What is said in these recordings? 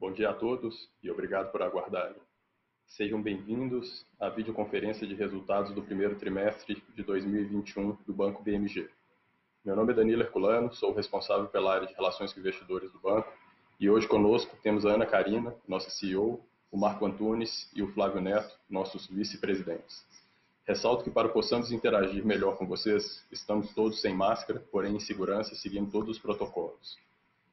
Bom dia a todos e obrigado por aguardarem. Sejam bem-vindos à videoconferência de resultados do primeiro trimestre de 2021 do Banco BMG. Meu nome é Danilo Herculano, sou responsável pela área de Relações com Investidores do banco e hoje conosco temos a Ana Karina, nossa CEO, o Marco Antunes e o Flávio Neto, nossos vice-presidentes. Ressalto que para possamos interagir melhor com vocês, estamos todos sem máscara, porém em segurança, seguindo todos os protocolos.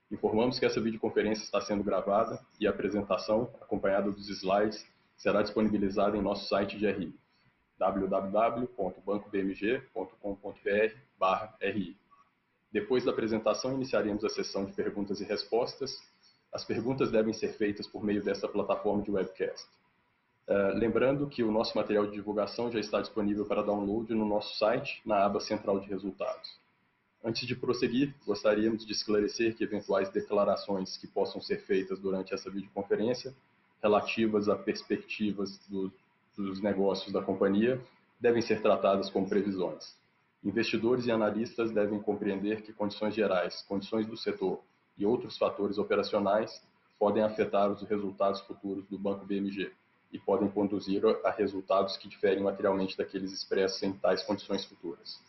Informamos que essa videoconferência está sendo gravada e a apresentação, acompanhada dos slides, será disponibilizada em nosso site de RI, www.bancobmg.com.br/ri. Depois da apresentação, iniciaremos a sessão de perguntas e respostas. As perguntas devem ser feitas por meio desta plataforma de webcast. Uh, lembrando que o nosso material de divulgação já está disponível para download no nosso site, na aba Central de Resultados. Antes de prosseguir, gostaríamos de esclarecer que eventuais declarações que possam ser feitas durante essa videoconferência relativas a perspectivas do, dos negócios da companhia devem ser tratadas como previsões. Investidores e analistas devem compreender que condições gerais, condições do setor e outros fatores operacionais podem afetar os resultados futuros do Banco BMG e podem conduzir a resultados que diferem materialmente daqueles expressos em tais condições futuras.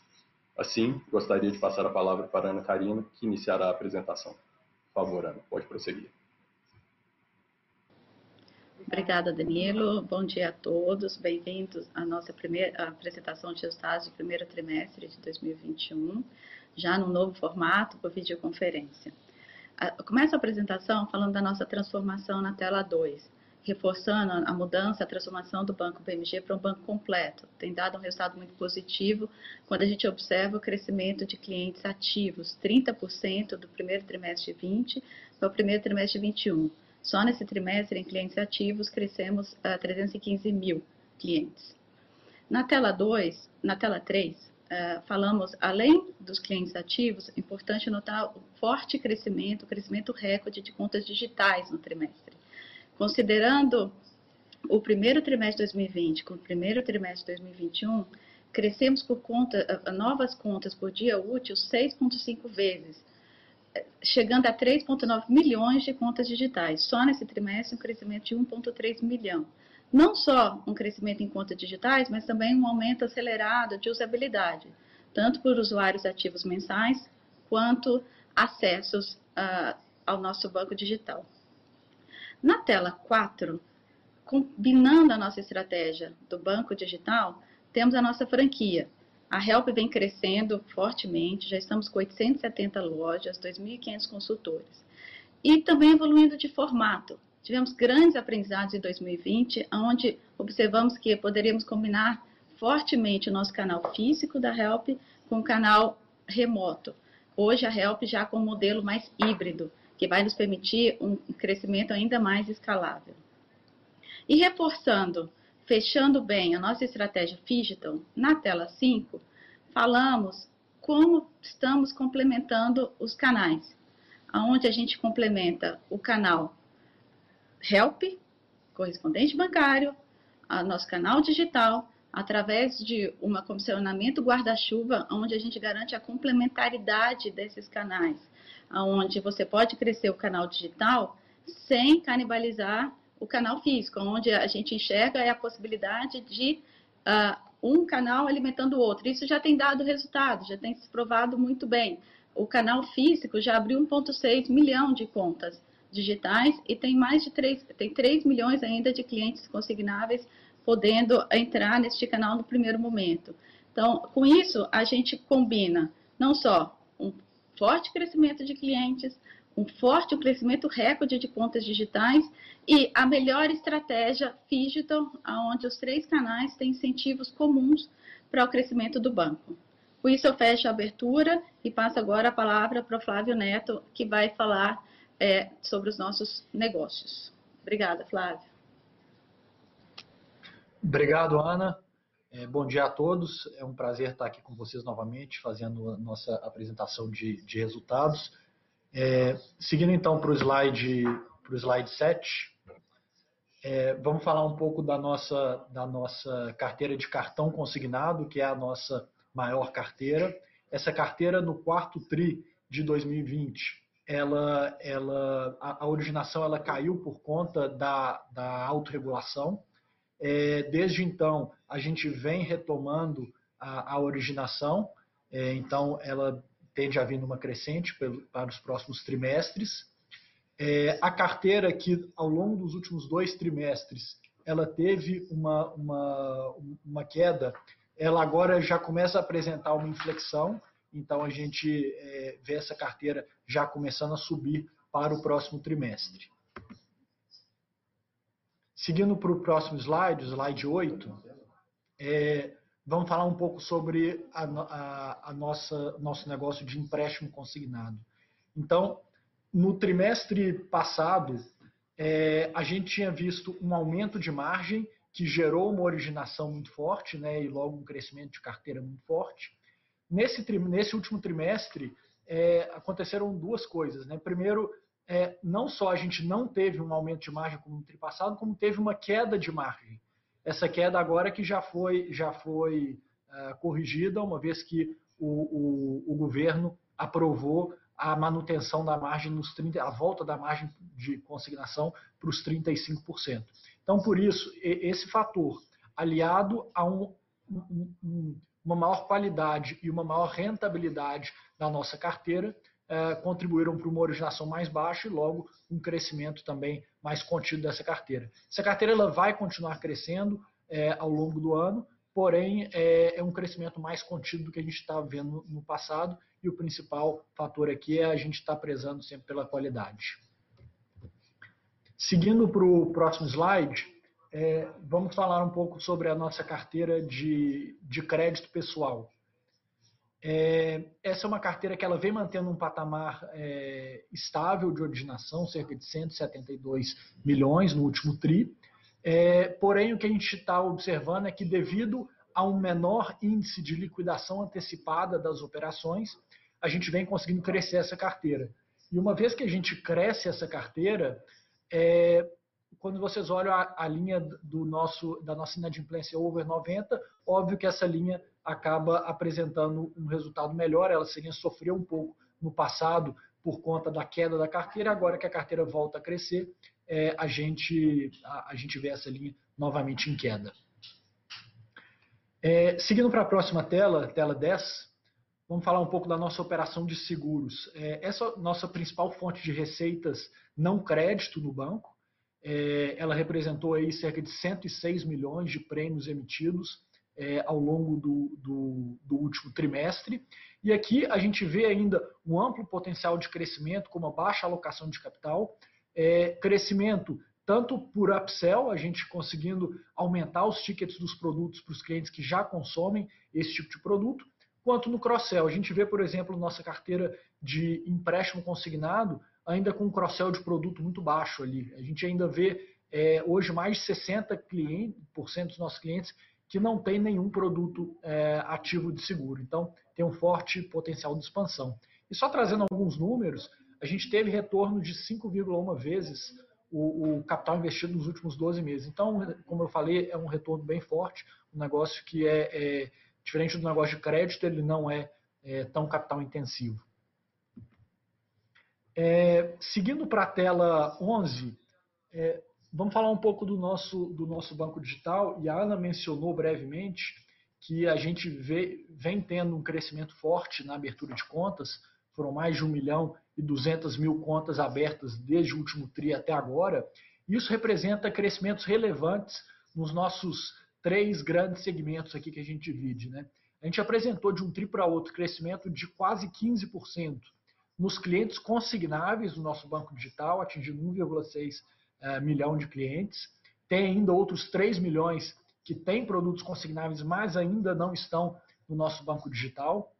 Assim, gostaria de passar a palavra para Ana Karina, que iniciará a apresentação. Por favor, Ana, pode prosseguir. Obrigada, Danilo. Bom dia a todos. Bem-vindos à nossa primeira apresentação de resultados do primeiro trimestre de 2021, já no novo formato, por videoconferência. Começa a apresentação falando da nossa transformação na tela 2, reforçando a mudança, a transformação do Banco BMG para um banco completo. Tem dado um resultado muito positivo quando a gente observa o crescimento de clientes ativos, 30% do primeiro trimestre de 20 para o primeiro trimestre de 21 só nesse trimestre, em clientes ativos, crescemos a uh, 315 mil clientes. Na tela 2, na tela 3, uh, falamos, além dos clientes ativos, é importante notar o forte crescimento, o crescimento recorde de contas digitais no trimestre. Considerando o primeiro trimestre de 2020 com o primeiro trimestre de 2021, crescemos por conta, novas contas por dia útil 6,5 vezes, chegando a 3,9 milhões de contas digitais. Só nesse trimestre, um crescimento de 1,3 milhão. Não só um crescimento em contas digitais, mas também um aumento acelerado de usabilidade, tanto por usuários ativos mensais, quanto acessos uh, ao nosso banco digital. Na tela 4, combinando a nossa estratégia do banco digital, temos a nossa franquia, a Help vem crescendo fortemente, já estamos com 870 lojas, 2.500 consultores. E também evoluindo de formato. Tivemos grandes aprendizados em 2020, onde observamos que poderíamos combinar fortemente o nosso canal físico da Help com o canal remoto. Hoje a Help já com um modelo mais híbrido, que vai nos permitir um crescimento ainda mais escalável. E reforçando fechando bem a nossa estratégia Digital, na tela 5, falamos como estamos complementando os canais, aonde a gente complementa o canal Help, correspondente bancário, nosso canal digital, através de um comissionamento guarda-chuva, onde a gente garante a complementaridade desses canais, aonde você pode crescer o canal digital sem canibalizar o canal físico, onde a gente enxerga é a possibilidade de uh, um canal alimentando o outro. Isso já tem dado resultado, já tem se provado muito bem. O canal físico já abriu 1,6 milhão de contas digitais e tem mais de 3, tem 3 milhões ainda de clientes consignáveis podendo entrar neste canal no primeiro momento. Então, com isso, a gente combina não só um forte crescimento de clientes, um forte crescimento recorde de contas digitais e a melhor estratégia digital, onde os três canais têm incentivos comuns para o crescimento do banco. Com isso, eu fecho a abertura e passo agora a palavra para o Flávio Neto, que vai falar é, sobre os nossos negócios. Obrigada, Flávio. Obrigado, Ana. É, bom dia a todos. É um prazer estar aqui com vocês novamente, fazendo a nossa apresentação de, de resultados. É, seguindo então para o slide, pro slide 7, é, vamos falar um pouco da nossa, da nossa carteira de cartão consignado, que é a nossa maior carteira. Essa carteira, no quarto TRI de 2020, ela, ela, a, a originação ela caiu por conta da, da autorregulação. É, desde então, a gente vem retomando a, a originação, é, então ela tende a vir numa crescente pelo, para os próximos trimestres. É, a carteira que, ao longo dos últimos dois trimestres, ela teve uma, uma, uma queda, ela agora já começa a apresentar uma inflexão, então a gente é, vê essa carteira já começando a subir para o próximo trimestre. Seguindo para o próximo slide, slide 8, é, vamos falar um pouco sobre a, a, a nossa nosso negócio de empréstimo consignado. Então, no trimestre passado, é, a gente tinha visto um aumento de margem que gerou uma originação muito forte, né, e logo um crescimento de carteira muito forte. Nesse, nesse último trimestre, é, aconteceram duas coisas. Né? Primeiro, é, não só a gente não teve um aumento de margem como no tri passado, como teve uma queda de margem. Essa queda agora que já foi, já foi uh, corrigida, uma vez que o, o, o, governo aprovou a manutenção da margem nos 30, a volta da margem de consignação para os 35%. Então, por isso, esse fator, aliado a um, um, um uma maior qualidade e uma maior rentabilidade da nossa carteira, eh, contribuíram para uma originação mais baixa e logo um crescimento também mais contido dessa carteira. Essa carteira ela vai continuar crescendo eh, ao longo do ano, porém é, é, um crescimento mais contido do que a gente está vendo no passado e o principal fator aqui é a gente estar tá prezando sempre pela qualidade. Seguindo para o próximo slide, é, vamos falar um pouco sobre a nossa carteira de, de crédito pessoal. É, essa é uma carteira que ela vem mantendo um patamar é, estável de originação, cerca de 172 milhões no último TRI. É, porém, o que a gente está observando é que, devido a um menor índice de liquidação antecipada das operações, a gente vem conseguindo crescer essa carteira. E uma vez que a gente cresce essa carteira, é, quando vocês olham a, a, linha do nosso, da nossa inadimplência over 90, óbvio que essa linha acaba apresentando um resultado melhor. Ela seria sofreu um pouco no passado por conta da queda da carteira, agora que a carteira volta a crescer, é, a, gente, a, a, gente vê essa linha novamente em queda. É, seguindo para a próxima tela, tela 10, vamos falar um pouco da nossa operação de seguros. É, essa nossa principal fonte de receitas não crédito no banco. É, ela representou aí cerca de 106 milhões de prêmios emitidos é, ao longo do, do, do, último trimestre. E aqui a gente vê ainda um amplo potencial de crescimento, com uma baixa alocação de capital, é, crescimento tanto por upsell, a gente conseguindo aumentar os tickets dos produtos para os clientes que já consomem esse tipo de produto, quanto no cross-sell. A gente vê, por exemplo, nossa carteira de empréstimo consignado, ainda com um cross-sell de produto muito baixo ali. A gente ainda vê é, hoje mais de 60% cliente, dos nossos clientes que não tem nenhum produto é, ativo de seguro. Então, tem um forte potencial de expansão. E só trazendo alguns números, a gente teve retorno de 5,1 vezes o, o, capital investido nos últimos 12 meses. Então, como eu falei, é um retorno bem forte, um negócio que é, é diferente do negócio de crédito, ele não é, é tão capital intensivo. É, seguindo para a tela 11, é, vamos falar um pouco do nosso, do nosso banco digital. E a Ana mencionou brevemente que a gente vê, vem tendo um crescimento forte na abertura de contas. Foram mais de 1 milhão e 200 mil contas abertas desde o último TRI até agora. Isso representa crescimentos relevantes nos nossos três grandes segmentos aqui que a gente divide. Né? A gente apresentou de um TRI para outro crescimento de quase 15% nos clientes consignáveis do nosso banco digital, atingindo 1,6 uh, milhão de clientes. Tem ainda outros 3 milhões que têm produtos consignáveis, mas ainda não estão no nosso banco digital.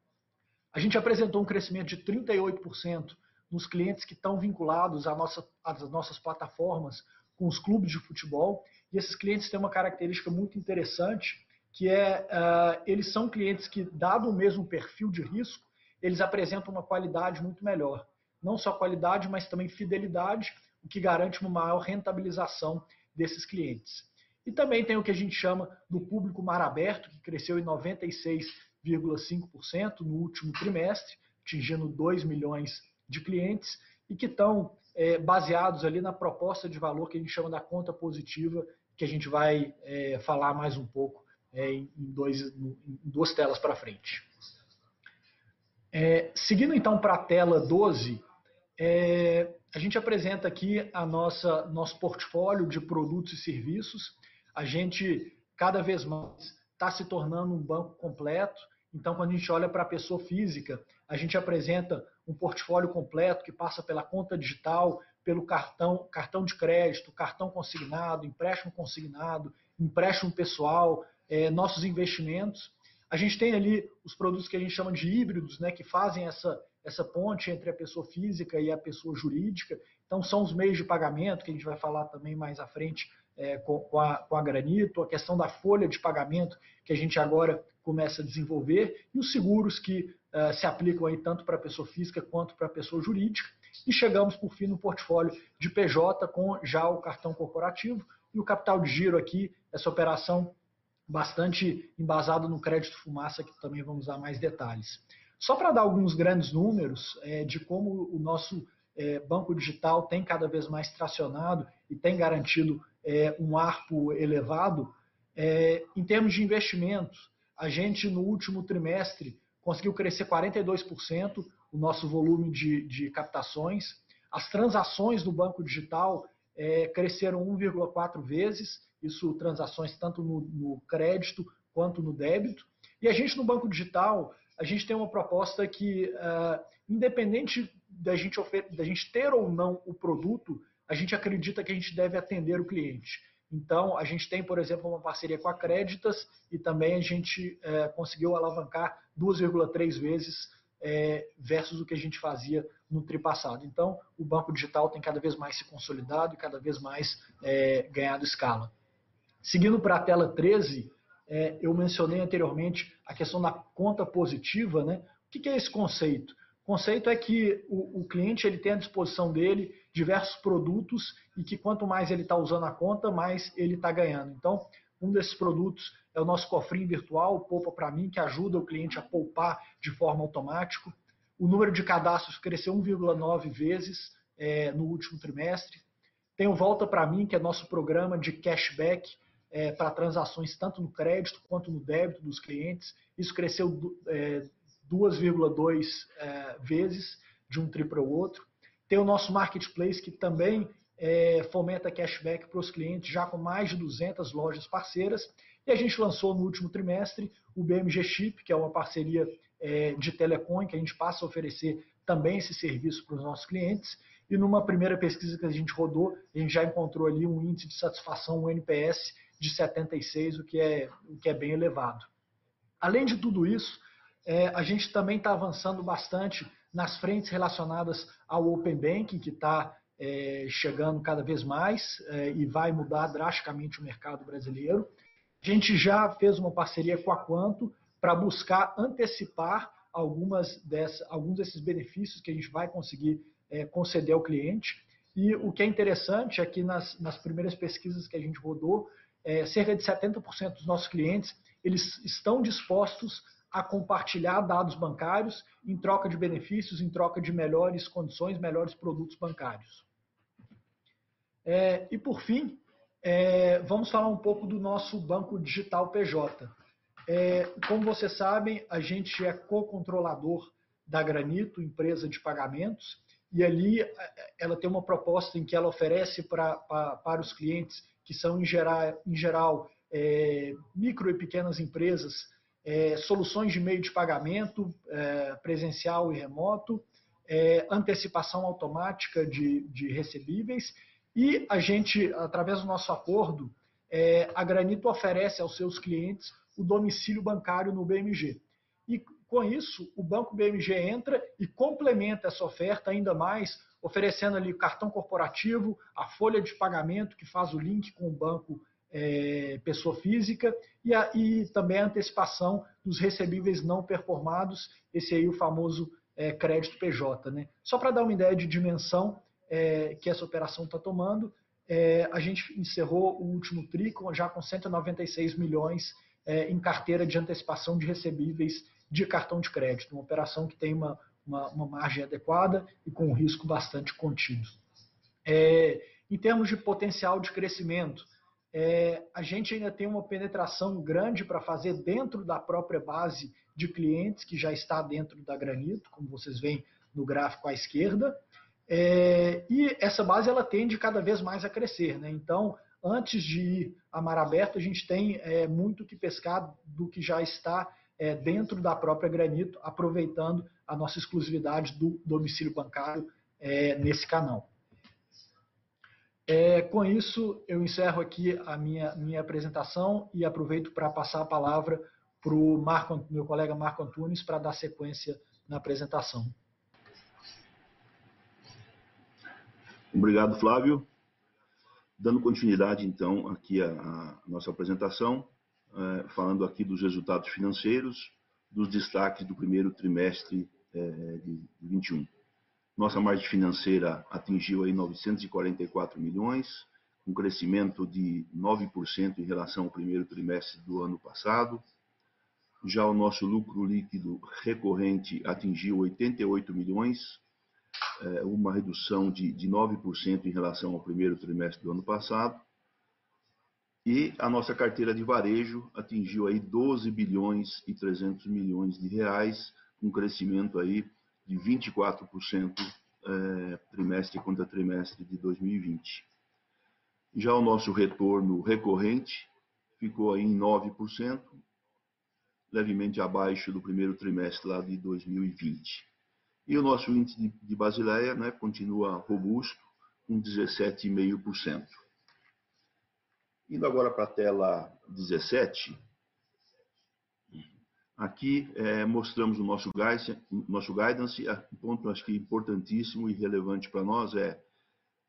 A gente apresentou um crescimento de 38% nos clientes que estão vinculados nossa, às nossas plataformas com os clubes de futebol. E esses clientes têm uma característica muito interessante, que é uh, eles são clientes que, dado o mesmo perfil de risco, eles apresentam uma qualidade muito melhor. Não só qualidade, mas também fidelidade, o que garante uma maior rentabilização desses clientes. E também tem o que a gente chama do público mar aberto, que cresceu em 96,5% no último trimestre, atingindo 2 milhões de clientes. e que estão é, baseados ali na proposta de valor que a gente chama da conta positiva, que a gente vai é, falar mais um pouco é, em, dois, em duas telas para frente. É, seguindo então para a tela 12, é, a gente apresenta aqui a nossa nosso portfólio de produtos e serviços. A gente cada vez mais está se tornando um banco completo. Então, quando a gente olha para a pessoa física, a gente apresenta um portfólio completo que passa pela conta digital, pelo cartão, cartão de crédito, cartão consignado, empréstimo consignado, empréstimo pessoal, é, nossos investimentos. A gente tem ali os produtos que a gente chama de híbridos, né, que fazem essa, essa ponte entre a pessoa física e a pessoa jurídica. Então, são os meios de pagamento, que a gente vai falar também mais à frente é, com, com, a, com a Granito, a questão da folha de pagamento, que a gente agora começa a desenvolver, e os seguros que uh, se aplicam aí tanto para a pessoa física quanto para a pessoa jurídica. E chegamos, por fim, no portfólio de PJ com já o cartão corporativo e o capital de giro aqui, essa operação bastante embasada no crédito fumaça, que também vamos dar mais detalhes. Só para dar alguns grandes números é, de como o nosso é, banco digital tem cada vez mais tracionado e tem garantido é, um ARPO elevado, é, em termos de investimentos, a gente no último trimestre conseguiu crescer 42% o nosso volume de, de captações. As transações do banco digital é, cresceram 1,4 vezes, isso transações tanto no, no, crédito quanto no débito. E a gente no banco digital, a gente tem uma proposta que, uh, independente da gente, da gente ter ou não o produto, a gente acredita que a gente deve atender o cliente. Então, a gente tem, por exemplo, uma parceria com a Créditas e também a gente é, conseguiu alavancar 2,3 vezes é, versus o que a gente fazia no tri passado. Então, o banco digital tem cada vez mais se consolidado e cada vez mais ganhado escala. Seguindo para a tela 13, é, eu mencionei anteriormente a questão da conta positiva. Né? O que, é esse conceito? O conceito é que o, o cliente ele tem à disposição dele diversos produtos e que quanto mais ele está usando a conta, mais ele está ganhando. Então, um desses produtos é o nosso cofrinho virtual, Poupa para mim, que ajuda o cliente a poupar de forma automática. O número de cadastros cresceu 1,9 vezes é, no último trimestre. Tem o Volta para mim, que é nosso programa de cashback é, para transações tanto no crédito quanto no débito dos clientes. Isso cresceu é, 2,2 é, vezes de um tri para o outro. Tem o nosso marketplace, que também é, fomenta cashback para os clientes, já com mais de 200 lojas parceiras. E a gente lançou no último trimestre o BMG Chip, que é uma parceria é, de telecom, que a gente passa a oferecer também esse serviço para os nossos clientes. E numa primeira pesquisa que a gente rodou, a gente já encontrou ali um índice de satisfação, um NPS de 76, o que é, o que é bem elevado. Além de tudo isso, é, a gente também está avançando bastante nas frentes relacionadas ao Open Banking, que está é, chegando cada vez mais é, e vai mudar drasticamente o mercado brasileiro. A gente já fez uma parceria com a Quanto para buscar antecipar algumas alguns desses benefícios que a gente vai conseguir é, conceder ao cliente. E o que é interessante é que nas, nas primeiras pesquisas que a gente rodou, é, cerca de 70% dos nossos clientes eles estão dispostos a compartilhar dados bancários em troca de benefícios, em troca de melhores condições, melhores produtos bancários. É, e por fim, é, vamos falar um pouco do nosso banco digital PJ. É, como vocês sabem, a gente é co-controlador da Granito, empresa de pagamentos, e ali é, ela tem uma proposta em que ela oferece pra, pra para os clientes, que são em geral, em geral é, micro e pequenas empresas, é, soluções de meio de pagamento é, presencial e remoto, antecipação automática de, de recebíveis e a gente, através do nosso acordo, é, a Granito oferece aos seus clientes o domicílio bancário no BMG. E com isso, o banco BMG entra e complementa essa oferta ainda mais, oferecendo ali o cartão corporativo, a folha de pagamento que faz o link com o banco é, pessoa física e, a, e, também a antecipação dos recebíveis não performados, esse aí o famoso é, crédito PJ. Né? Só para dar uma ideia de dimensão, é, que essa operação está tomando. É, a gente encerrou o último TRI já com 196 milhões é, em carteira de antecipação de recebíveis de cartão de crédito, uma operação que tem uma, uma, uma margem adequada e com um risco bastante contido. É, em termos de potencial de crescimento, é, a gente ainda tem uma penetração grande para fazer dentro da própria base de clientes que já está dentro da Granito, como vocês veem no gráfico à esquerda. É, e essa base ela tende cada vez mais a crescer. Né? Então, antes de ir a mar aberto, a gente tem é, muito que pescar do que já está é, dentro da própria Granito, aproveitando a nossa exclusividade do domicílio bancário é, nesse canal. É, com isso, eu encerro aqui a minha, minha apresentação e aproveito para passar a palavra para o meu colega Marco Antunes para dar sequência na apresentação. Obrigado, Flávio. Dando continuidade, então, aqui à nossa apresentação, é, falando aqui dos resultados financeiros, dos destaques do primeiro trimestre de 21. Nossa margem financeira atingiu aí 944 milhões, um crescimento de 9% em relação ao primeiro trimestre do ano passado. Já o nosso lucro líquido recorrente atingiu 88 milhões, é, uma redução de, de 9% em relação ao primeiro trimestre do ano passado. E a nossa carteira de varejo atingiu aí 12 bilhões e 300 milhões de reais, um crescimento aí de 24% é, trimestre contra trimestre de 2020. Já o nosso retorno recorrente ficou aí em 9%, levemente abaixo do primeiro trimestre lá de 2020. E o nosso índice de Basileia né, continua robusto, com 17,5%. Indo agora para a tela 17, aqui é, mostramos o nosso guidance, nosso guidance, um ponto acho que importantíssimo e relevante para nós é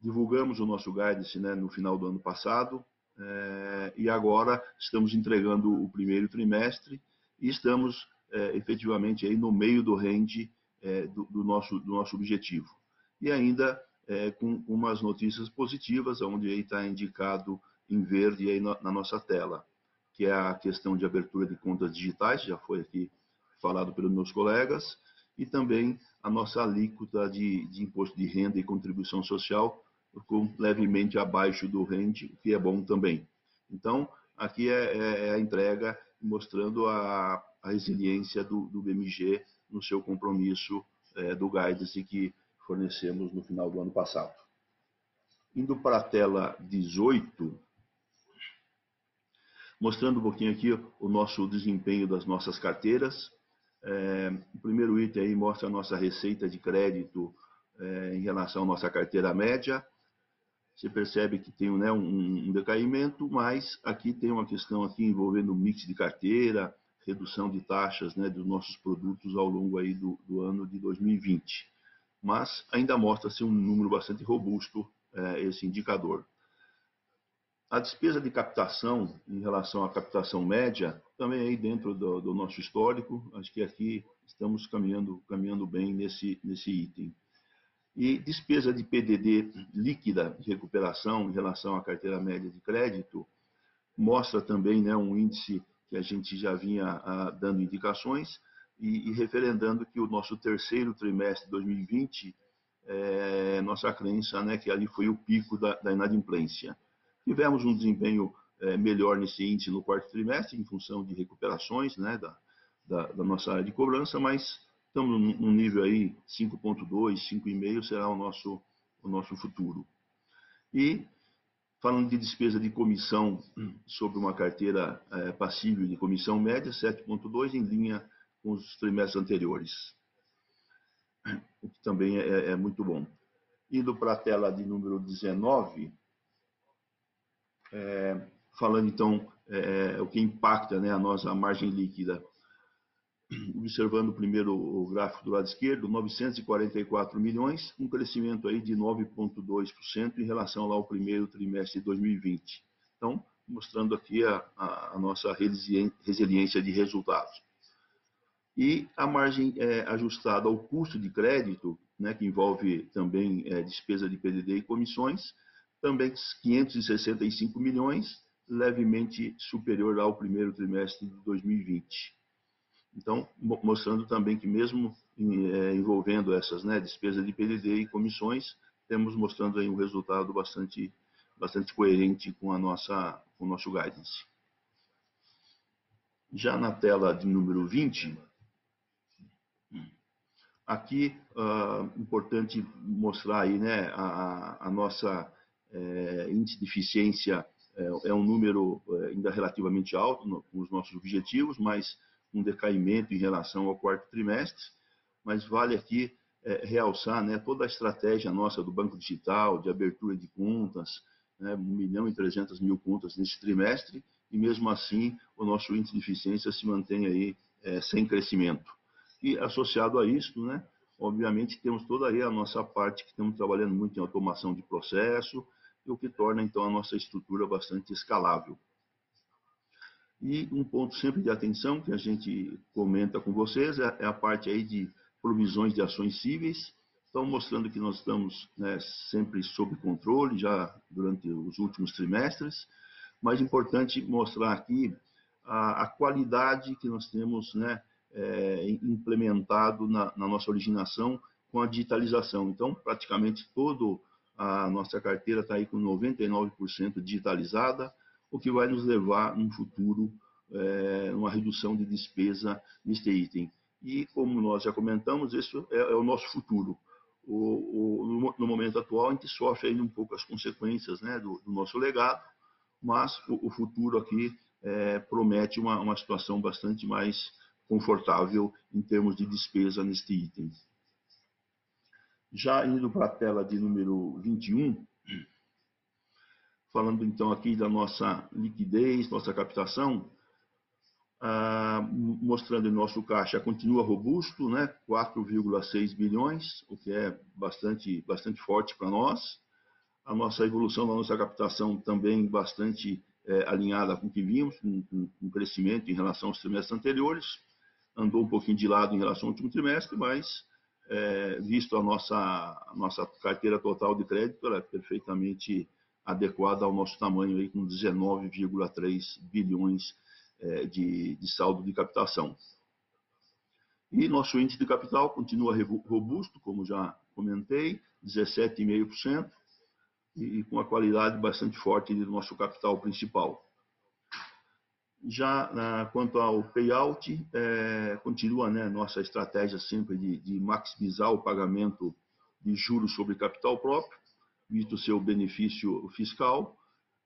divulgamos o nosso guidance né, no final do ano passado é, e agora estamos entregando o primeiro trimestre e estamos é, efetivamente aí no meio do range é, do, do, nosso, do nosso objetivo. E ainda com umas notícias positivas, onde aí está indicado em verde aí na, na, nossa tela, que é a questão de abertura de contas digitais, já foi aqui falado pelos meus colegas, e também a nossa alíquota de, de imposto de renda e contribuição social, com levemente abaixo do range, o que é bom também. Então, aqui é, é, é a entrega mostrando a, a resiliência do, do BMG no seu compromisso é, do guidance que fornecemos no final do ano passado. Indo para a tela 18, mostrando um pouquinho aqui o nosso desempenho das nossas carteiras. É, o primeiro item aí mostra a nossa receita de crédito é, em relação à nossa carteira média. Você percebe que tem né, um, um, decaimento, mas aqui tem uma questão aqui envolvendo o mix de carteira, redução de taxas né, dos nossos produtos ao longo aí do, do ano de 2020. Mas ainda mostra-se um número bastante robusto é, esse indicador. A despesa de captação em relação à captação média, também aí dentro do, do nosso histórico, acho que aqui estamos caminhando, caminhando bem nesse, nesse item. E despesa de PDD líquida de recuperação em relação à carteira média de crédito, mostra também né, um índice que a gente já vinha ah, dando indicações e, e, referendando que o nosso terceiro trimestre de 2020, é, nossa crença né, que ali foi o pico da, da inadimplência. Tivemos um desempenho é, melhor nesse índice no quarto trimestre, em função de recuperações né, da, da, da nossa área de cobrança, mas estamos num nível aí 5.2, 5,5 será o nosso, o nosso futuro. E Falando de despesa de comissão sobre uma carteira é, passível de comissão média, 7,2 em linha com os trimestres anteriores, o que também é, é muito bom. Indo para a tela de número 19, é, falando então é, o que impacta né, a nossa margem líquida observando primeiro o gráfico do lado esquerdo, 944 milhões, um crescimento aí de 9,2% em relação ao primeiro trimestre de 2020. Então, mostrando aqui a, a, a nossa resiliência de resultados. E a margem é, ajustada ao custo de crédito, né, que envolve também é, despesa de PDD e comissões, também 565 milhões, levemente superior ao primeiro trimestre de 2020. Então, mostrando também que mesmo é, envolvendo essas né, despesas de PDD e comissões, temos mostrando aí um resultado bastante, bastante coerente com, a nossa, com o nosso guidance. Já na tela de número 20, aqui uh, importante mostrar aí, né, a, a nossa é, índice de eficiência é, é um número é, ainda relativamente alto no, com os nossos objetivos, mas um decaimento em relação ao quarto trimestre. Mas vale aqui é, realçar né, toda a estratégia nossa do Banco Digital, de abertura de contas, né, 1 milhão e 300 mil contas nesse trimestre, e mesmo assim o nosso índice de eficiência se mantém aí é, sem crescimento. E associado a isso, né, obviamente temos toda aí a nossa parte que estamos trabalhando muito em automação de processo, o que torna então a nossa estrutura bastante escalável. E um ponto sempre de atenção que a gente comenta com vocês é, é a parte aí de provisões de ações cíveis. Estão mostrando que nós estamos né, sempre sob controle já durante os últimos trimestres, mas importante mostrar aqui a, a qualidade que nós temos né, é, implementado na, na, nossa originação com a digitalização. Então, praticamente todo a nossa carteira está aí com 99% digitalizada, o que vai nos levar no futuro é, uma redução de despesa neste item. E como nós já comentamos, esse é, é o nosso futuro. O, o, no momento atual, a gente sofre ainda um pouco as consequências né, do, do nosso legado, mas o, o futuro aqui é, promete uma, uma situação bastante mais confortável em termos de despesa neste item. Já indo para a tela de número 21, falando então aqui da nossa liquidez, nossa captação, ah, mostrando o nosso caixa continua robusto, né, 4,6 bilhões, o que é bastante, bastante forte para nós. A nossa evolução da nossa captação também bastante é, alinhada com o que vimos, com, com crescimento em relação aos trimestres anteriores. Andou um pouquinho de lado em relação ao último trimestre, mas é, visto a nossa, a nossa carteira total de crédito, ela é perfeitamente adequada ao nosso tamanho, aí, com 19,3 bilhões é, de, de saldo de captação. E nosso índice de capital continua robusto, como já comentei, 17,5%, e com a qualidade bastante forte do nosso capital principal. Já na, quanto ao payout, é, continua né, nossa estratégia sempre de, de, maximizar o pagamento de juros sobre capital próprio, visto seu benefício fiscal.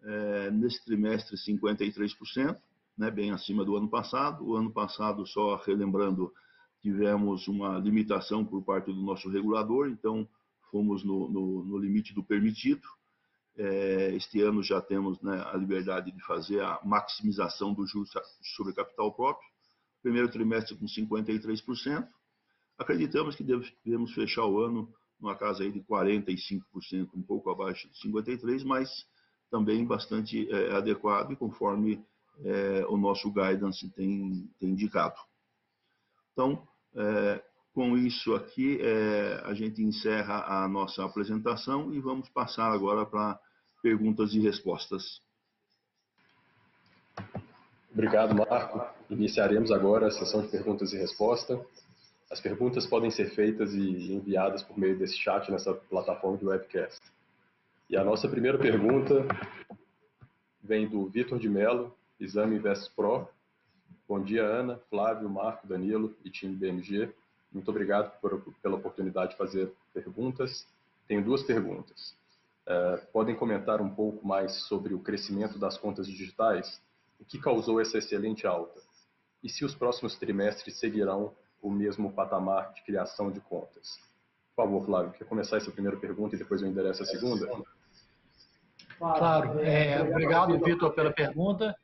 É, nesse trimestre, 53%, né, bem acima do ano passado. O ano passado, só relembrando, tivemos uma limitação por parte do nosso regulador, então fomos no, no, no limite do permitido. É, este ano já temos né, a liberdade de fazer a maximização do juros sobre capital próprio. Primeiro trimestre com 53%. Acreditamos que devemos fechar o ano numa casa aí de 45%, um pouco abaixo de 53%, mas também bastante é, adequado e conforme é, o nosso guidance tem, tem indicado. Então, é, com isso aqui, é, a gente encerra a nossa apresentação e vamos passar agora para perguntas e respostas. Obrigado, Marco. Iniciaremos agora a sessão de perguntas e respostas. As perguntas podem ser feitas e enviadas por meio desse chat nessa plataforma de webcast. E a nossa primeira pergunta vem do Vitor de Mello, Exame Invest Pro. Bom dia, Ana, Flávio, Marco, Danilo e time BMG. Muito obrigado por, pela oportunidade de fazer perguntas. Tenho duas perguntas. Uh, podem comentar um pouco mais sobre o crescimento das contas digitais? O que causou essa excelente alta? E se os próximos trimestres seguirão o mesmo patamar de criação de contas? Por favor, Flávio, quer começar essa primeira pergunta e depois eu endereço a segunda? Claro. É, obrigado, Vitor, pela pergunta.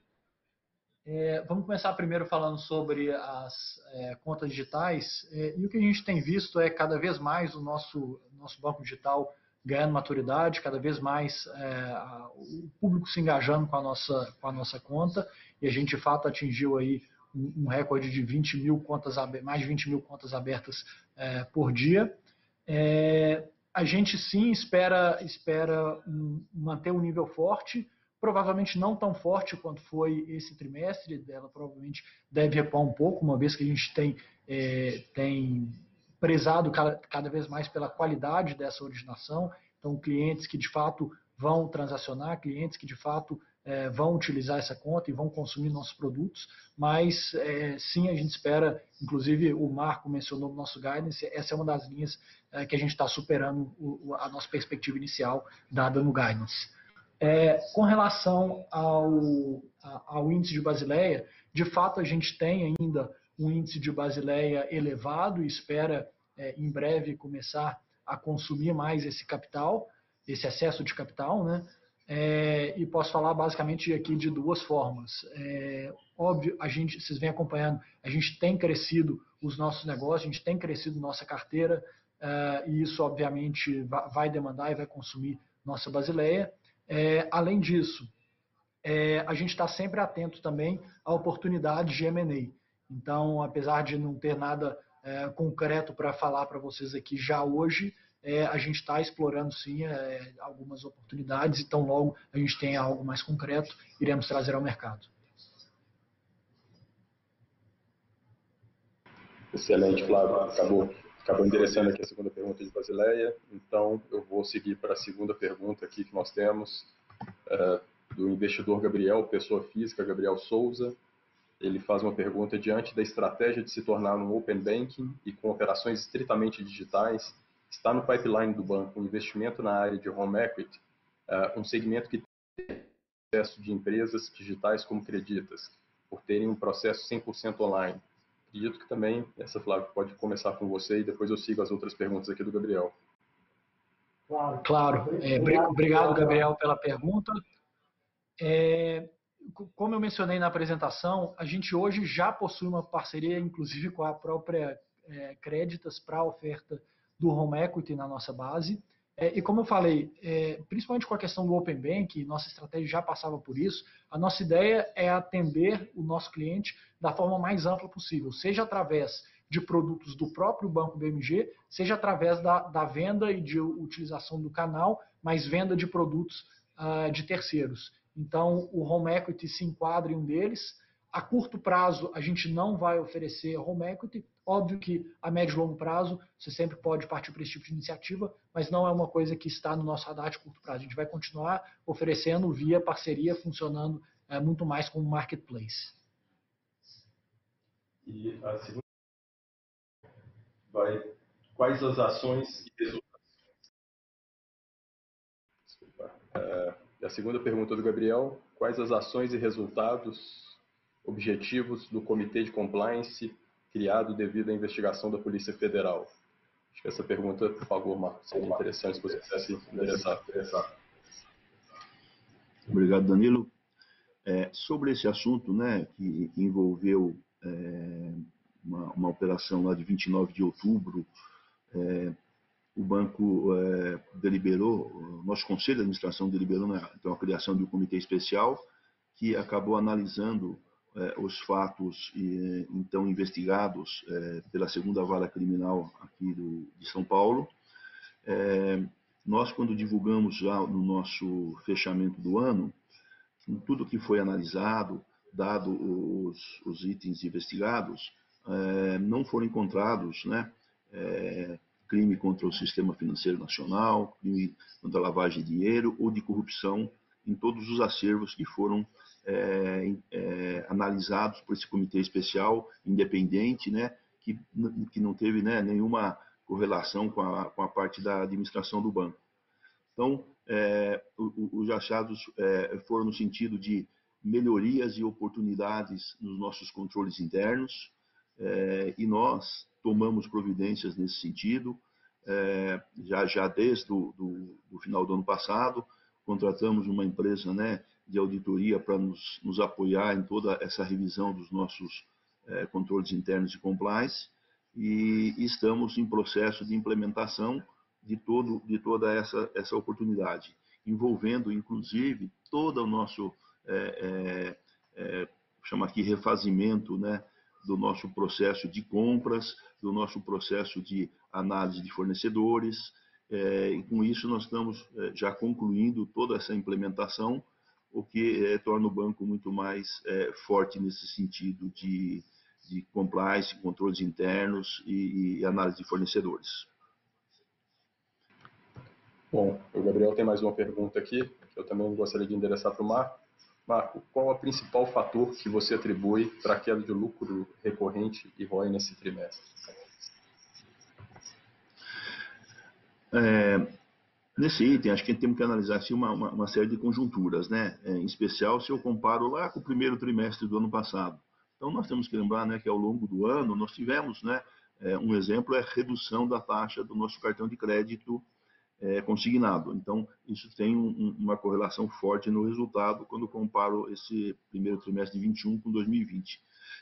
É, vamos começar primeiro falando sobre as é, contas digitais. É, e o que a gente tem visto é cada vez mais o nosso, nosso banco digital ganhando maturidade, cada vez mais é, o público se engajando com a, nossa, com a nossa conta. E a gente, de fato, atingiu aí um, um recorde de 20 mil contas, mais de 20 mil contas abertas é, por dia. É, a gente sim espera, espera manter um nível forte provavelmente não tão forte quanto foi esse trimestre, ela provavelmente deve recuar um pouco, uma vez que a gente tem, é, tem prezado cada, cada vez mais pela qualidade dessa originação, então clientes que de fato vão transacionar, clientes que de fato é, vão utilizar essa conta e vão consumir nossos produtos, mas é, sim a gente espera, inclusive o Marco mencionou no nosso guidance, essa é uma das linhas é, que a gente está superando o, a nossa perspectiva inicial dada no guidance. É, com relação ao, ao índice de Basileia, de fato a gente tem ainda um índice de Basileia elevado e espera é, em breve começar a consumir mais esse capital, esse excesso de capital, né? É, e posso falar basicamente aqui de duas formas. É, óbvio, a gente, vocês vêm acompanhando, a gente tem crescido os nossos negócios, a gente tem crescido nossa carteira, é, e isso obviamente vai demandar e vai consumir nossa basileia. É, além disso, é, a gente está sempre atento também a oportunidades de M&A. Então, apesar de não ter nada é, concreto para falar para vocês aqui já hoje, é, a gente está explorando sim é, algumas oportunidades, então logo a gente tem algo mais concreto, iremos trazer ao mercado. Excelente, Flávio. Acabou, acabou endereçando aqui a segunda pergunta de Basileia, então eu vou seguir para a segunda pergunta aqui que nós temos, é, do investidor Gabriel, pessoa física, Gabriel Souza. Ele faz uma pergunta diante da estratégia de se tornar um open banking e com operações estritamente digitais, está no pipeline do banco um investimento na área de home equity, uh, um segmento que tem acesso de empresas digitais como creditas, por terem um processo 100% online. Acredito que também, essa Flávio, pode começar com você e depois eu sigo as outras perguntas aqui do Gabriel. Claro, claro. É, obrigado, Gabriel, pela pergunta. É, como eu mencionei na apresentação, a gente hoje já possui uma parceria, inclusive com a própria é, Créditas, para a oferta do home equity na nossa base. É, e como eu falei, é, principalmente com a questão do Open Bank, nossa estratégia já passava por isso, a nossa ideia é atender o nosso cliente da forma mais ampla possível, seja através de produtos do próprio Banco BMG, seja através da, da venda e de utilização do canal, mas venda de produtos uh, de terceiros. Então, o Home Equity se enquadra em um deles, a curto prazo, a gente não vai oferecer home equity. Óbvio que a médio e longo prazo, você sempre pode partir para esse tipo de iniciativa, mas não é uma coisa que está no nosso radar de curto prazo. A gente vai continuar oferecendo via parceria, funcionando é, muito mais como marketplace. E a segunda vai, quais as ações e resultados? É, a segunda pergunta do Gabriel, quais as ações e resultados objetivos do Comitê de Compliance criado devido à investigação da Polícia Federal? Acho que essa pergunta, por favor, Marcos, seria interessante se você pudesse endereçar. Obrigado, Danilo. É, sobre esse assunto, né, que envolveu é, uma, uma, operação lá de 29 de outubro, é, o banco é, deliberou, nosso conselho de administração deliberou né, então, a criação de um comitê especial que acabou analisando os fatos então investigados é, pela segunda vara criminal aqui do, de São Paulo. É, nós, quando divulgamos já no nosso fechamento do ano, tudo que foi analisado, dado os, os itens investigados, não foram encontrados né, crime contra o sistema financeiro nacional, crime contra a lavagem de dinheiro ou de corrupção em todos os acervos que foram é, é, analisados por esse comitê especial independente, né, que, que não teve né, nenhuma correlação com a, com a parte da administração do banco. Então, é, os achados é, foram no sentido de melhorias e oportunidades nos nossos controles internos, é, e nós tomamos providências nesse sentido, é, já, já desde o do, do final do ano passado, contratamos uma empresa né, de auditoria para nos, nos, apoiar em toda essa revisão dos nossos é, controles internos de compliance. E estamos em processo de implementação de, todo, de toda essa, essa oportunidade, envolvendo inclusive todo o nosso, é, é, chama aqui refazimento, né, do nosso processo de compras, do nosso processo de análise de fornecedores, e com isso nós estamos já concluindo toda essa implementação o que é, torna o banco muito mais é, forte nesse sentido de, de compliance, controles internos e, e análise de fornecedores. Bom, o Gabriel tem mais uma pergunta aqui, que eu também gostaria de endereçar para o Marco. Marco, qual é o principal fator que você atribui para a queda de lucro recorrente e ROI nesse trimestre? É, nesse item, acho que temos que analisar assim, uma, uma, uma, série de conjunturas, né? É, em especial se eu comparo lá com o primeiro trimestre do ano passado. Então, nós temos que lembrar né, que ao longo do ano nós tivemos, né, é, um exemplo é a redução da taxa do nosso cartão de crédito é, consignado. Então, isso tem um, uma correlação forte no resultado quando comparo esse primeiro trimestre de 21 com 2020.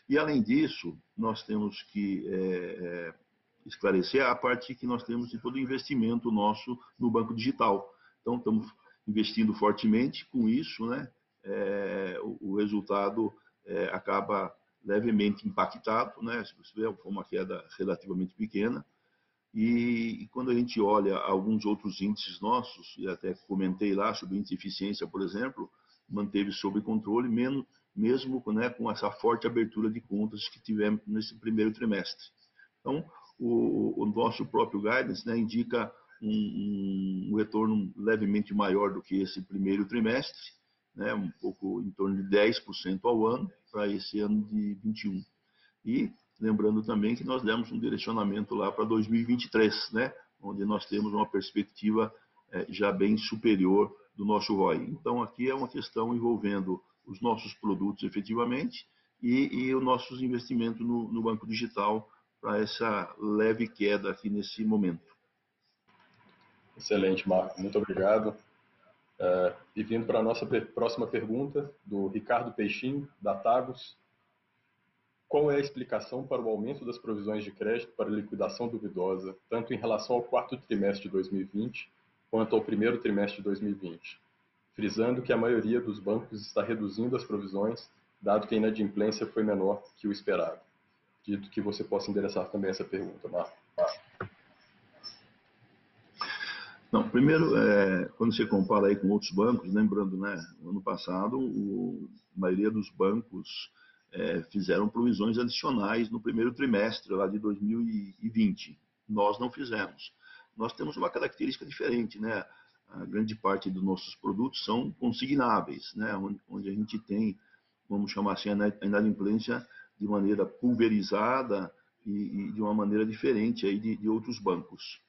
E, além disso, nós temos que é, é, esclarecer a parte que nós temos de todo o investimento nosso no banco digital. Então, estamos investindo fortemente com isso, né? É, o, o, resultado é, acaba levemente impactado, né? Se você vê, foi uma queda relativamente pequena, e, e, quando a gente olha alguns outros índices nossos, e até comentei lá sobre o índice de eficiência, por exemplo, manteve sob controle, mesmo, mesmo né, com essa forte abertura de contas que tivemos nesse primeiro trimestre. Então, o, o nosso próprio guidance né, indica um, um, retorno levemente maior do que esse primeiro trimestre, né, um pouco em torno de 10% ao ano para esse ano de 21. E Lembrando também que nós demos um direcionamento lá para 2023, né? onde nós temos uma perspectiva é, já bem superior do nosso ROI. Então, aqui é uma questão envolvendo os nossos produtos efetivamente e, e os nossos investimentos no, no banco digital para essa leve queda aqui nesse momento. Excelente, Marco. Muito obrigado. Uh, e vindo para a nossa próxima pergunta, do Ricardo Peixinho, da Tagos. Qual é a explicação para o aumento das provisões de crédito para liquidação duvidosa, tanto em relação ao quarto trimestre de 2020 quanto ao primeiro trimestre de 2020? Frisando que a maioria dos bancos está reduzindo as provisões, dado que a inadimplência foi menor que o esperado. Dito que você possa endereçar também essa pergunta, Marco. Não, primeiro, é, quando você compara aí com outros bancos, lembrando, né, no ano passado, o, a maioria dos bancos é, fizeram provisões adicionais no primeiro trimestre lá de 2020. Nós não fizemos. Nós temos uma característica diferente, né? A grande parte dos nossos produtos são consignáveis, né? Onde, onde a gente tem, vamos chamar assim, a inadimplência de maneira pulverizada e, e de uma maneira diferente aí de, de outros bancos.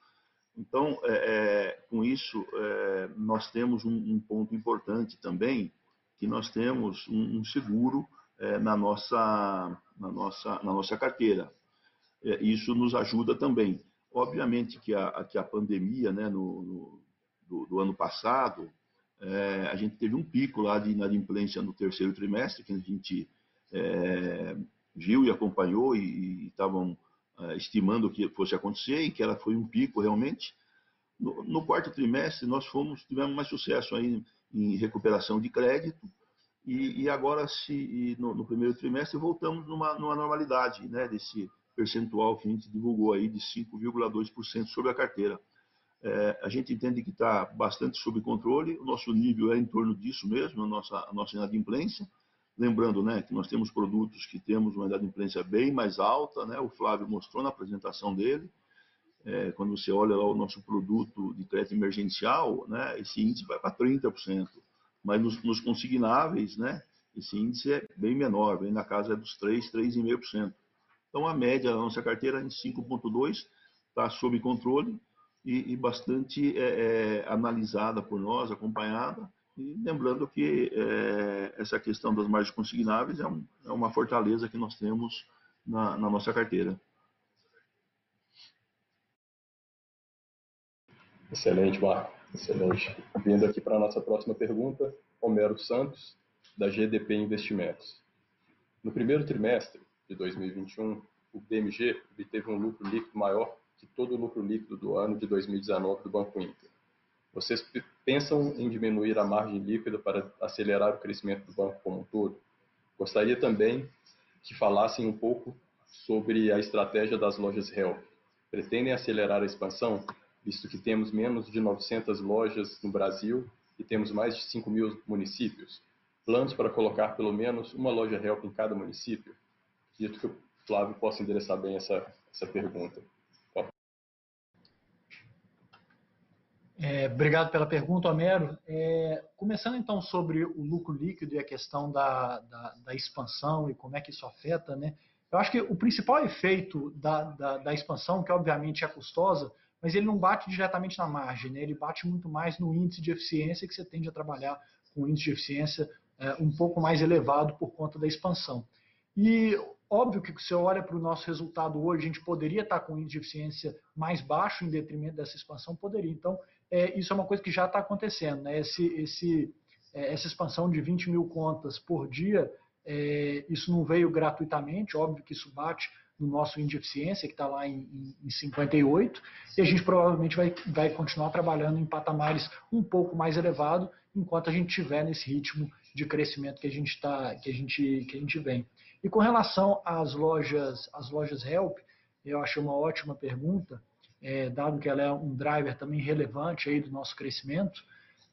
Então, é, é, com isso, é, nós temos um, um, ponto importante também, que nós temos um, um seguro é, na, nossa, na, nossa, na nossa carteira. É, isso nos ajuda também. Obviamente que a, que a pandemia, né, no, no do, do, ano passado, é, a gente teve um pico lá de inadimplência no terceiro trimestre, que a gente viu e acompanhou e estavam é, estimando que fosse acontecer e que ela foi um pico realmente. No, no quarto trimestre, nós fomos, tivemos mais sucesso aí em recuperação de crédito, e, e agora, se, no, no, primeiro trimestre, voltamos numa, numa normalidade né, desse percentual que a gente divulgou aí de 5,2% sobre a carteira. É, a gente entende que está bastante sob controle, o nosso nível é em torno disso mesmo, a nossa, a nossa inadimplência. Lembrando né, que nós temos produtos que temos uma inadimplência bem mais alta, né, o Flávio mostrou na apresentação dele. É, quando você olha lá o nosso produto de crédito emergencial, né, esse índice vai para 30% mas nos, nos consignáveis, né, esse índice é bem menor, vem na casa dos 3, 3,5%. Então, a média da nossa carteira em 5,2% está sob controle e, e bastante é, é, analisada por nós, acompanhada. E lembrando que é, essa questão das margens consignáveis é, um, é, uma fortaleza que nós temos na, na nossa carteira. Excelente, Marco. Excelente. Vindo aqui para a nossa próxima pergunta, Homero Santos, da GDP Investimentos. No primeiro trimestre de 2021, o BMG obteve um lucro líquido maior que todo o lucro líquido do ano de 2019 do Banco Inter. Vocês pensam em diminuir a margem líquida para acelerar o crescimento do banco como um todo? Gostaria também que falassem um pouco sobre a estratégia das lojas Help. Pretendem acelerar a expansão visto que temos menos de 900 lojas no Brasil e temos mais de 5 mil municípios. planos para colocar pelo menos uma loja Help em cada município? Dito que o Flávio possa endereçar bem essa, essa pergunta. É, obrigado pela pergunta, Homero. É, começando então sobre o lucro líquido e a questão da, da, da, expansão e como é que isso afeta, né? Eu acho que o principal efeito da, da, da, expansão, que obviamente é custosa, mas ele não bate diretamente na margem, né? ele bate muito mais no índice de eficiência que você tende a trabalhar com índice de eficiência é, um pouco mais elevado por conta da expansão. E óbvio que você olha para o nosso resultado hoje, a gente poderia estar com índice de eficiência mais baixo em detrimento dessa expansão, poderia. Então, é, isso é uma coisa que já está acontecendo. Né? Esse, esse, é, essa expansão de 20 mil contas por dia, é, isso não veio gratuitamente, óbvio que isso bate no nosso índice de eficiência, que está lá em, em, 58, e a gente provavelmente vai, vai continuar trabalhando em patamares um pouco mais elevados, enquanto a gente estiver nesse ritmo de crescimento que a gente, tá, que a gente, que a gente vem. E com relação às lojas, às lojas Help, eu achei uma ótima pergunta é, dado que ela é um driver também relevante aí do nosso crescimento.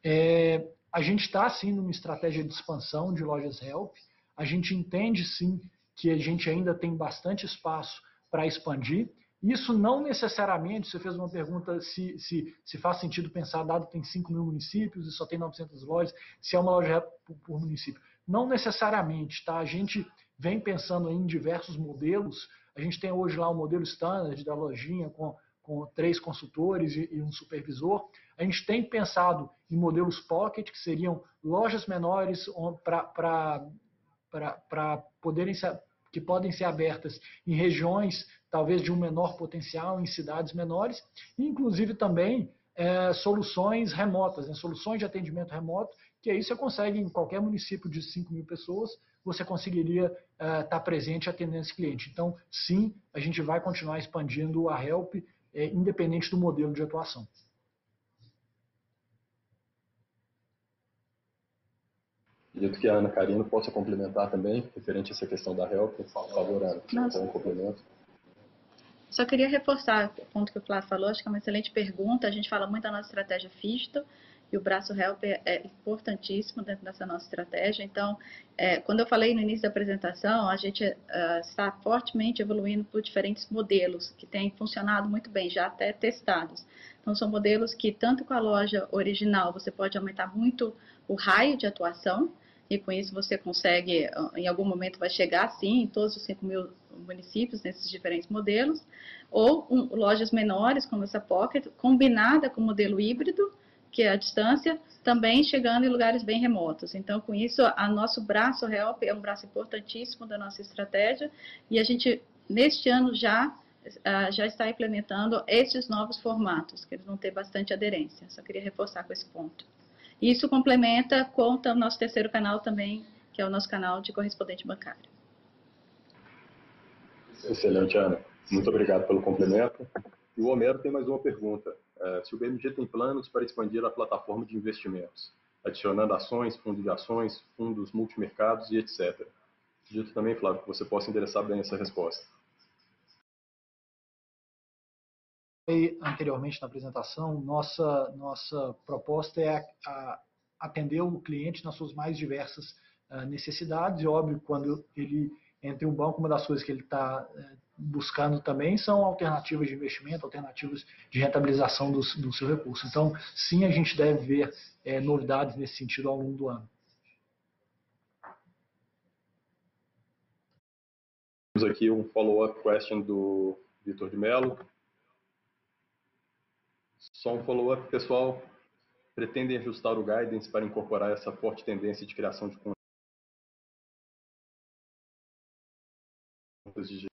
É, a gente está, sim, numa estratégia de expansão de lojas Help. A gente entende, sim, que a gente ainda tem bastante espaço para expandir. Isso não necessariamente, você fez uma pergunta se, se, se faz sentido pensar, dado que tem 5 mil municípios e só tem 900 lojas, se é uma loja por, por município. Não necessariamente, tá? A gente vem pensando em diversos modelos. A gente tem hoje lá o modelo standard da lojinha com com três consultores e, um supervisor. A gente tem pensado em modelos pocket, que seriam lojas menores para poderem ser, que podem ser abertas em regiões talvez de um menor potencial, em cidades menores, e inclusive também é, soluções remotas, né, soluções de atendimento remoto, que aí você consegue em qualquer município de 5 mil pessoas, você conseguiria estar é, tá presente atendendo esse cliente. Então, sim, a gente vai continuar expandindo a Help é, independente do modelo de atuação. Acredito que a Ana Karina possa complementar também, referente a essa questão da HELP. Por favor, Ana, Nossa. um complemento. Só queria reforçar o ponto que o Flávio falou, acho que é uma excelente pergunta. A gente fala muito da nossa estratégia FISTO, o braço help é, é importantíssimo dentro dessa nossa estratégia. Então, é, quando eu falei no início da apresentação, a gente uh, está fortemente evoluindo por diferentes modelos que têm funcionado muito bem, já até testados. Então, são modelos que, tanto com a loja original, você pode aumentar muito o raio de atuação, e com isso você consegue, em algum momento vai chegar, sim, em todos os 5 mil municípios, nesses diferentes modelos, ou um, lojas menores, como essa Pocket, combinada com o modelo híbrido, que é a distância, também chegando em lugares bem remotos. Então, com isso, a nosso braço Help é um braço importantíssimo da nossa estratégia e a gente, neste ano, já, uh, já está implementando esses novos formatos, que eles vão ter bastante aderência. Só queria reforçar com esse ponto. Isso complementa com o nosso terceiro canal também, que é o nosso canal de correspondente bancário. Excelente, Ana. Muito obrigado pelo complemento. E o Homero tem mais uma pergunta. É, se o BMG tem planos para expandir a plataforma de investimentos, adicionando ações, fundos de ações, fundos multimercados e etc. Dito também, Flávio, que você possa endereçar bem essa resposta. Anteriormente na apresentação, nossa, nossa proposta é a, a atender o cliente nas suas mais diversas uh, necessidades. E óbvio, quando ele entra em um banco, uma das coisas que ele está uh, buscando também são alternativas de investimento, alternativas de rentabilização do, do seu recurso. Então, sim, a gente deve ver é, novidades nesse sentido ao longo do ano. Temos aqui um follow-up question do Vitor de Mello. Só um follow-up, pessoal. Pretendem ajustar o guidance para incorporar essa forte tendência de criação de contas digitais?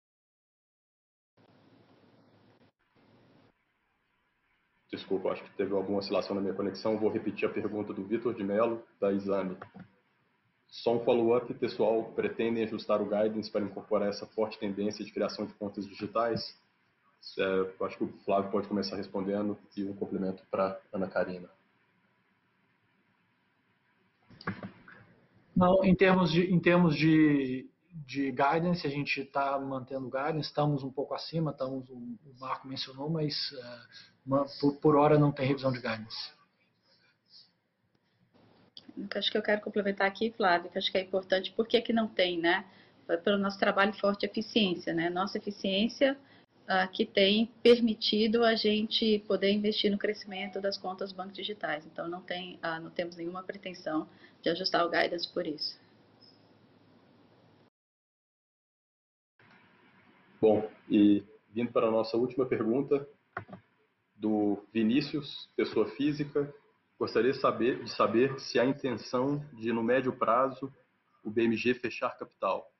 Desculpa, acho que teve alguma oscilação na minha conexão. Vou repetir a pergunta do Vitor de Mello, da Exame. Só um follow-up, pessoal. Pretendem ajustar o guidance para incorporar essa forte tendência de criação de contas digitais? É, acho que o Flávio pode começar respondendo e um complemento para Ana Karina. Não, em termos de, em termos de, de guidance, a gente está mantendo guidance, estamos um pouco acima, estamos, o Marco mencionou, mas uh, por, por hora não tem revisão de guidance. acho que eu quero complementar aqui, Flávio, que acho que é importante, por que, que não tem, né? Pelo nosso trabalho forte eficiência, né? Nossa eficiência uh, que tem permitido a gente poder investir no crescimento das contas bancos digitais. Então, não, tem, uh, não temos nenhuma pretensão de ajustar o guidance por isso. Bom, e vindo para a nossa última pergunta, do Vinícius, pessoa física, gostaria de saber, de saber se há intenção de, no médio prazo, o BMG fechar capital.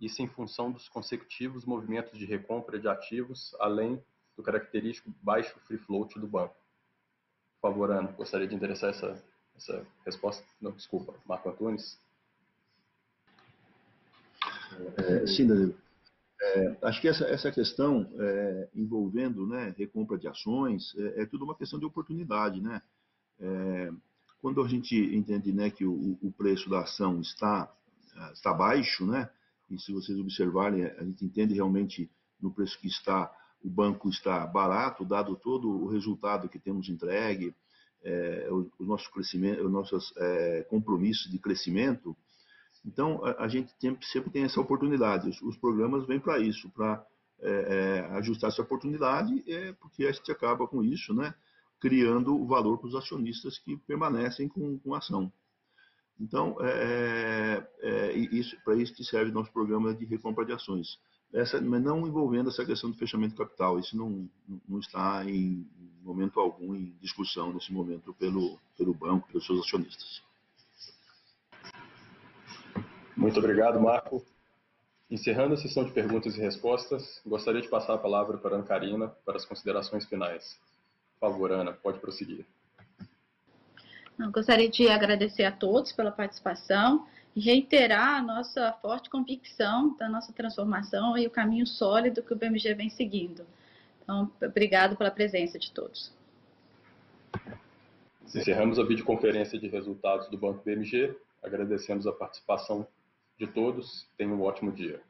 Isso em função dos consecutivos movimentos de recompra de ativos, além do característico baixo free float do banco. Por favor, Ana, gostaria de interessar essa, essa resposta. Não, desculpa, Marco Antunes. É, sim, Danilo. É, acho que essa, essa questão é, envolvendo né, recompra de ações é, é, tudo uma questão de oportunidade. Né? É, quando a gente entende né, que o, o, preço da ação está, está baixo, né, e se vocês observarem, a gente entende realmente no preço que está, o banco está barato, dado todo o resultado que temos entregue, é, crescimento, os nossos é, compromissos de crescimento, então, a, a gente tem, sempre tem essa oportunidade. Os, os programas vêm para isso, para é, é, ajustar essa oportunidade, é, porque a gente acaba com isso, né, criando valor para os acionistas que permanecem com, com a ação. Então, é, é, é isso, para isso que serve nosso programa de recompra de ações. Essa, mas não envolvendo essa questão do fechamento de capital. Isso não, não está em momento algum em discussão nesse momento pelo, pelo banco, pelos seus acionistas. Muito obrigado, Marco. Encerrando a sessão de perguntas e respostas, gostaria de passar a palavra para a Ana Karina para as considerações finais. Por favor, Ana, pode prosseguir. Eu gostaria de agradecer a todos pela participação e reiterar a nossa forte convicção da nossa transformação e o caminho sólido que o BMG vem seguindo. Então, obrigado pela presença de todos. Encerramos a videoconferência de resultados do Banco BMG. Agradecemos a participação de todos. Tenham um ótimo dia.